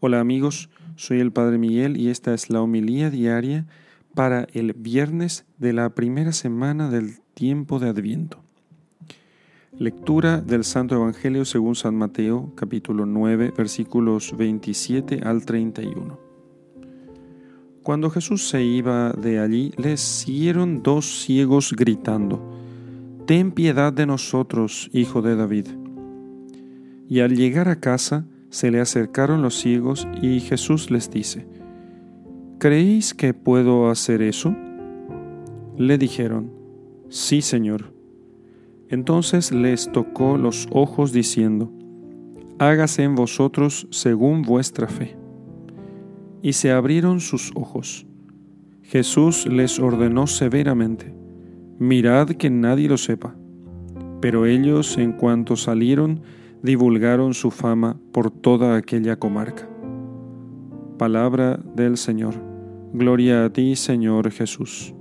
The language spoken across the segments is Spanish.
Hola amigos, soy el Padre Miguel y esta es la homilía diaria para el viernes de la primera semana del tiempo de Adviento. Lectura del Santo Evangelio según San Mateo, capítulo 9, versículos 27 al 31. Cuando Jesús se iba de allí, les siguieron dos ciegos gritando, Ten piedad de nosotros, hijo de David. Y al llegar a casa, se le acercaron los ciegos y Jesús les dice, ¿Creéis que puedo hacer eso? Le dijeron, Sí, Señor. Entonces les tocó los ojos diciendo, Hágase en vosotros según vuestra fe. Y se abrieron sus ojos. Jesús les ordenó severamente, Mirad que nadie lo sepa. Pero ellos, en cuanto salieron, divulgaron su fama por toda aquella comarca. Palabra del Señor. Gloria a ti, Señor Jesús.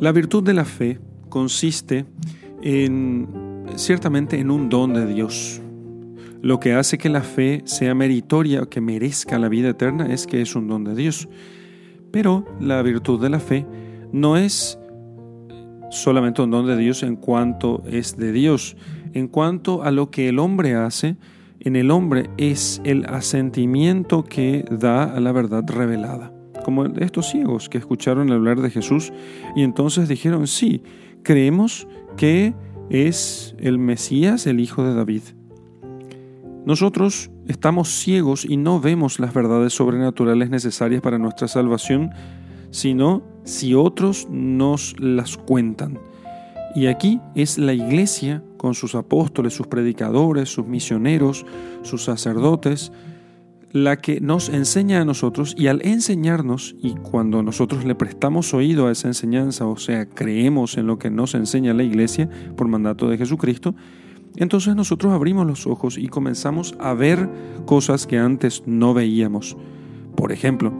La virtud de la fe consiste en ciertamente en un don de Dios. Lo que hace que la fe sea meritoria, que merezca la vida eterna, es que es un don de Dios. Pero la virtud de la fe no es solamente un don de Dios en cuanto es de Dios, en cuanto a lo que el hombre hace, en el hombre es el asentimiento que da a la verdad revelada. Como estos ciegos que escucharon hablar de Jesús y entonces dijeron, sí, creemos que es el Mesías, el Hijo de David. Nosotros estamos ciegos y no vemos las verdades sobrenaturales necesarias para nuestra salvación, sino si otros nos las cuentan. Y aquí es la iglesia con sus apóstoles, sus predicadores, sus misioneros, sus sacerdotes, la que nos enseña a nosotros y al enseñarnos, y cuando nosotros le prestamos oído a esa enseñanza, o sea, creemos en lo que nos enseña la iglesia por mandato de Jesucristo, entonces nosotros abrimos los ojos y comenzamos a ver cosas que antes no veíamos. Por ejemplo,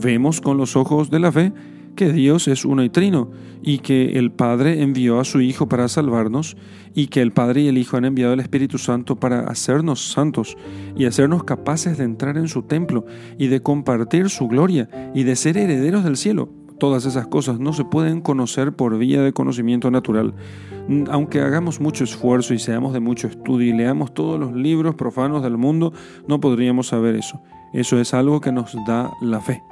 vemos con los ojos de la fe que Dios es uno y trino, y que el Padre envió a su Hijo para salvarnos, y que el Padre y el Hijo han enviado al Espíritu Santo para hacernos santos y hacernos capaces de entrar en su templo y de compartir su gloria y de ser herederos del cielo. Todas esas cosas no se pueden conocer por vía de conocimiento natural. Aunque hagamos mucho esfuerzo y seamos de mucho estudio y leamos todos los libros profanos del mundo, no podríamos saber eso. Eso es algo que nos da la fe.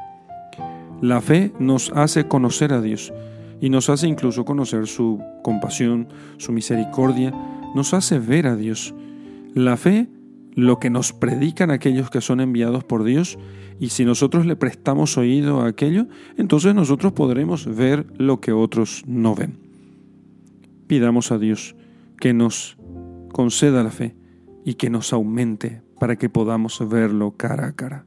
La fe nos hace conocer a Dios y nos hace incluso conocer su compasión, su misericordia, nos hace ver a Dios. La fe, lo que nos predican aquellos que son enviados por Dios, y si nosotros le prestamos oído a aquello, entonces nosotros podremos ver lo que otros no ven. Pidamos a Dios que nos conceda la fe y que nos aumente para que podamos verlo cara a cara.